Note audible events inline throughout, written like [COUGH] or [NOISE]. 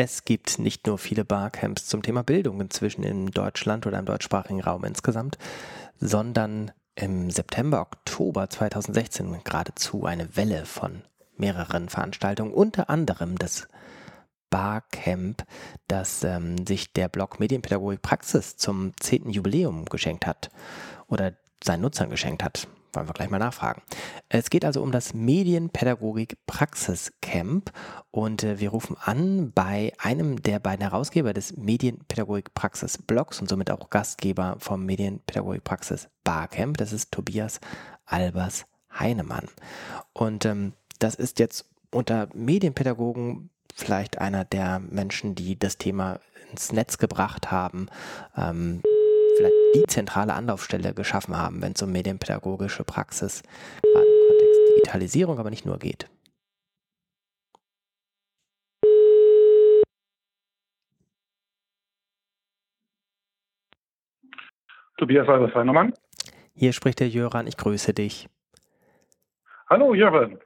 Es gibt nicht nur viele Barcamps zum Thema Bildung inzwischen in Deutschland oder im deutschsprachigen Raum insgesamt, sondern im September, Oktober 2016 geradezu eine Welle von mehreren Veranstaltungen, unter anderem das Barcamp, das ähm, sich der Blog Medienpädagogik Praxis zum 10. Jubiläum geschenkt hat oder seinen Nutzern geschenkt hat. Wollen wir gleich mal nachfragen. Es geht also um das Medienpädagogik Praxiscamp und äh, wir rufen an bei einem der beiden Herausgeber des Medienpädagogik Praxis Blogs und somit auch Gastgeber vom Medienpädagogik Praxis Barcamp. Das ist Tobias Albers Heinemann. Und ähm, das ist jetzt unter Medienpädagogen vielleicht einer der Menschen, die das Thema ins Netz gebracht haben. Ähm, vielleicht die zentrale Anlaufstelle geschaffen haben, wenn es um medienpädagogische Praxis gerade im Kontext Digitalisierung, aber nicht nur geht. Tobias Albers-Heinemann. Hier spricht der Jöran, ich grüße dich. Hallo Jöran.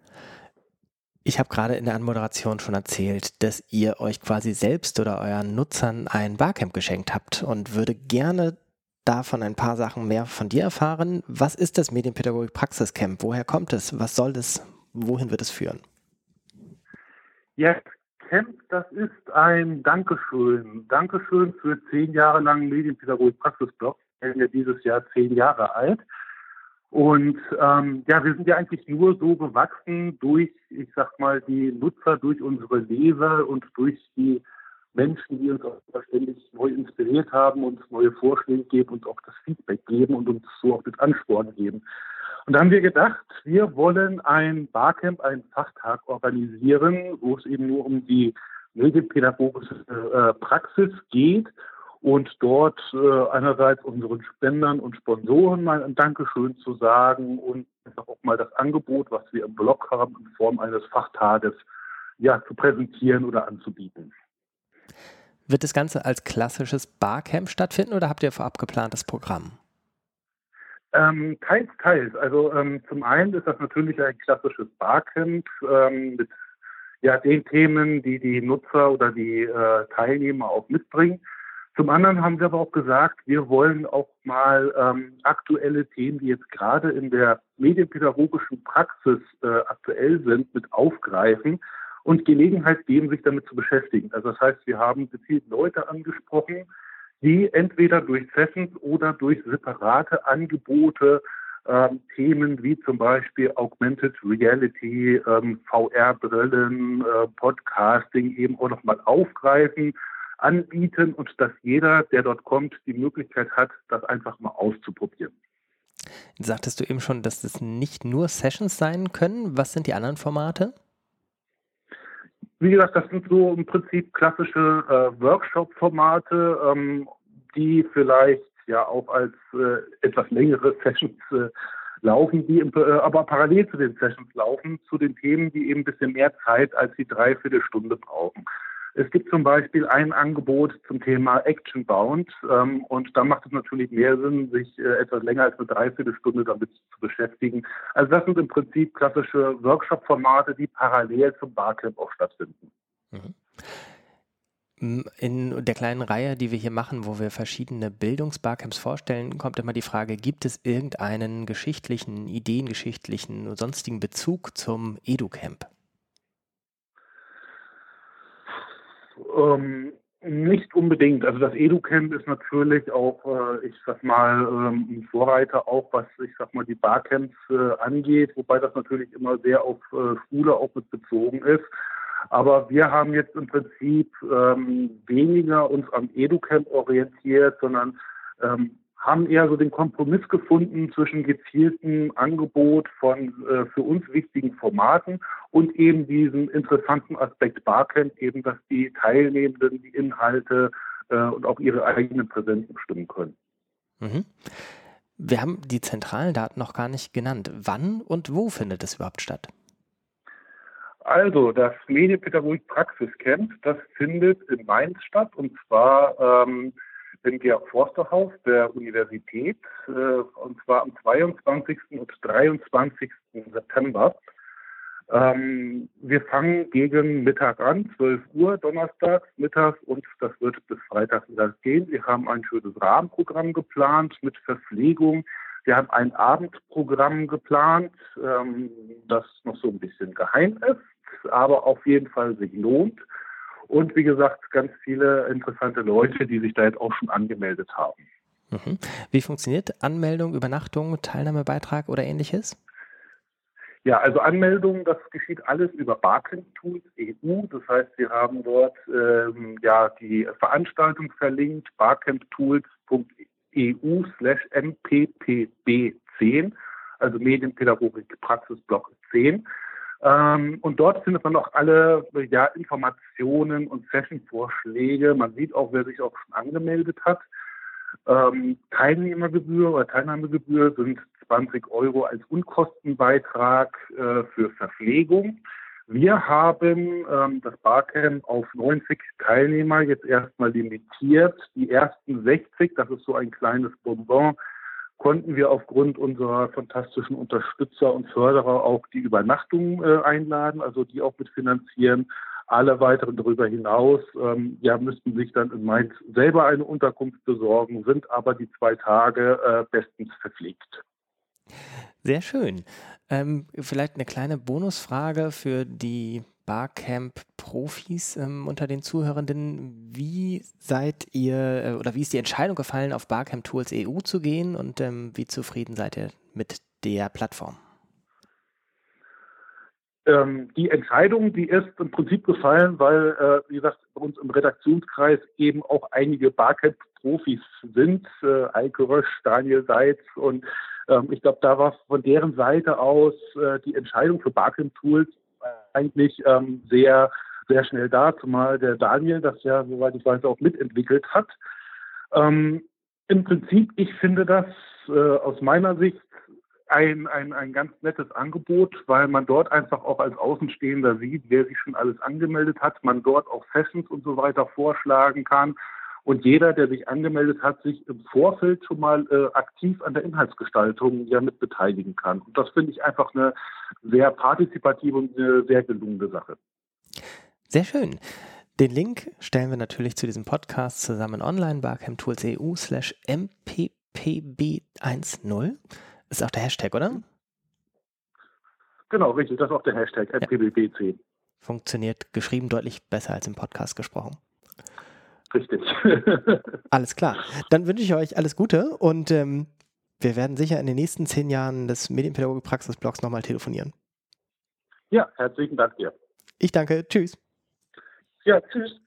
Ich habe gerade in der Anmoderation schon erzählt, dass ihr euch quasi selbst oder euren Nutzern ein Barcamp geschenkt habt und würde gerne davon ein paar Sachen mehr von dir erfahren. Was ist das Medienpädagogik Praxiscamp? Woher kommt es? Was soll das? Wohin wird es führen? Ja, Camp, das ist ein Dankeschön. Dankeschön für zehn Jahre lang Medienpädagogik Praxisblog. Wir sind dieses Jahr zehn Jahre alt. Und ähm, ja, wir sind ja eigentlich nur so gewachsen durch, ich sag mal, die Nutzer, durch unsere Leser und durch die Menschen, die uns auch ständig neu inspiriert haben, uns neue Vorschläge geben und auch das Feedback geben und uns so auch das Ansporn geben. Und da haben wir gedacht, wir wollen ein Barcamp, einen Fachtag organisieren, wo es eben nur um die medienpädagogische äh, Praxis geht und dort äh, einerseits unseren Spendern und Sponsoren mal ein Dankeschön zu sagen und auch mal das Angebot, was wir im Blog haben, in Form eines Fachtages ja, zu präsentieren oder anzubieten. Wird das Ganze als klassisches Barcamp stattfinden oder habt ihr vorab geplantes Programm? Ähm, teils, teils. Also ähm, zum einen ist das natürlich ein klassisches Barcamp ähm, mit ja, den Themen, die die Nutzer oder die äh, Teilnehmer auch mitbringen. Zum anderen haben wir aber auch gesagt, wir wollen auch mal ähm, aktuelle Themen, die jetzt gerade in der medienpädagogischen Praxis äh, aktuell sind, mit aufgreifen und Gelegenheit geben, sich damit zu beschäftigen. Also das heißt, wir haben gezielt Leute angesprochen, die entweder durch Sessions oder durch separate Angebote ähm, Themen wie zum Beispiel Augmented Reality, ähm, VR-Brillen, äh, Podcasting eben auch nochmal aufgreifen, anbieten und dass jeder, der dort kommt, die Möglichkeit hat, das einfach mal auszuprobieren. Sagtest du eben schon, dass das nicht nur Sessions sein können? Was sind die anderen Formate? Wie gesagt, das sind so im Prinzip klassische äh, Workshop-Formate, ähm, die vielleicht ja auch als äh, etwas längere [LAUGHS] Sessions äh, laufen, die im, äh, aber parallel zu den Sessions laufen, zu den Themen, die eben ein bisschen mehr Zeit als die Dreiviertelstunde brauchen. Es gibt zum Beispiel ein Angebot zum Thema Action Bound ähm, und da macht es natürlich mehr Sinn, sich äh, etwas länger als eine Dreiviertelstunde damit zu beschäftigen. Also das sind im Prinzip klassische Workshop-Formate, die parallel zum Barcamp auch stattfinden. Mhm. In der kleinen Reihe, die wir hier machen, wo wir verschiedene Bildungsbarcamps vorstellen, kommt immer die Frage, gibt es irgendeinen geschichtlichen, ideengeschichtlichen sonstigen Bezug zum EduCamp? Ähm, nicht unbedingt. Also das EduCamp ist natürlich auch, äh, ich sag mal, ähm, ein Vorreiter auch, was ich sag mal die Barcamps äh, angeht, wobei das natürlich immer sehr auf äh, Schule auch mit bezogen ist. Aber wir haben jetzt im Prinzip ähm, weniger uns am EduCamp orientiert, sondern ähm, haben eher so den Kompromiss gefunden zwischen gezieltem Angebot von äh, für uns wichtigen Formaten und eben diesem interessanten Aspekt Barcamp, eben, dass die Teilnehmenden die Inhalte äh, und auch ihre eigenen Präsenzen bestimmen können. Mhm. Wir haben die zentralen Daten noch gar nicht genannt. Wann und wo findet es überhaupt statt? Also, das Medienpädagogik Praxiscamp, das findet in Mainz statt und zwar ähm, im Georg Forster Haus der Universität, äh, und zwar am 22. und 23. September. Ähm, wir fangen gegen Mittag an, 12 Uhr donnerstags, mittags und das wird bis Freitag wieder gehen. Wir haben ein schönes Rahmenprogramm geplant mit Verpflegung. Wir haben ein Abendprogramm geplant, ähm, das noch so ein bisschen geheim ist, aber auf jeden Fall sich lohnt. Und wie gesagt, ganz viele interessante Leute, die sich da jetzt auch schon angemeldet haben. Mhm. Wie funktioniert Anmeldung, Übernachtung, Teilnahmebeitrag oder ähnliches? Ja, also Anmeldung, das geschieht alles über Barcamp Tools EU. Das heißt, wir haben dort ähm, ja die Veranstaltung verlinkt, barcamptools.eu slash mppb10, also Medienpädagogik Praxisblock 10. Ähm, und dort findet man auch alle ja, Informationen und Session-Vorschläge. Man sieht auch, wer sich auch schon angemeldet hat. Ähm, Teilnehmergebühr oder Teilnahmegebühr sind 20 Euro als Unkostenbeitrag äh, für Verpflegung. Wir haben ähm, das Barcamp auf 90 Teilnehmer jetzt erstmal limitiert. Die ersten 60, das ist so ein kleines Bonbon, konnten wir aufgrund unserer fantastischen Unterstützer und Förderer auch die Übernachtung äh, einladen, also die auch mitfinanzieren. Alle weiteren darüber hinaus ähm, ja, müssten sich dann in Mainz selber eine Unterkunft besorgen, sind aber die zwei Tage äh, bestens verpflegt. Sehr schön. Ähm, vielleicht eine kleine Bonusfrage für die Barcamp-Profis ähm, unter den Zuhörenden. Wie seid ihr äh, oder wie ist die Entscheidung gefallen, auf Barcamp Tools EU zu gehen und ähm, wie zufrieden seid ihr mit der Plattform? Ähm, die Entscheidung, die ist im Prinzip gefallen, weil, äh, wie gesagt, bei uns im Redaktionskreis eben auch einige Barcamp-Profis sind, äh, Eike Rösch, Daniel Seitz und ähm, ich glaube, da war von deren Seite aus äh, die Entscheidung für Barcamp Tools eigentlich ähm, sehr, sehr schnell da, zumal der Daniel das ja, soweit ich weiß, auch mitentwickelt hat. Ähm, Im Prinzip, ich finde das äh, aus meiner Sicht ein, ein, ein ganz nettes Angebot, weil man dort einfach auch als Außenstehender sieht, wer sich schon alles angemeldet hat, man dort auch Sessions und so weiter vorschlagen kann und jeder, der sich angemeldet hat, sich im Vorfeld schon mal äh, aktiv an der Inhaltsgestaltung ja mit beteiligen kann. Und das finde ich einfach eine sehr partizipative und eine sehr gelungene Sache. Sehr schön. Den Link stellen wir natürlich zu diesem Podcast zusammen online, barcamtools.eu slash mppb10. Ist auch der Hashtag, oder? Genau, richtig. Das ist auch der Hashtag, mppb10. Funktioniert geschrieben deutlich besser als im Podcast gesprochen. Richtig. [LAUGHS] alles klar. Dann wünsche ich euch alles Gute und ähm, wir werden sicher in den nächsten zehn Jahren des Medienpädagogik-Praxis-Blogs nochmal telefonieren. Ja, herzlichen Dank dir. Ich danke. Tschüss. Ja, tschüss.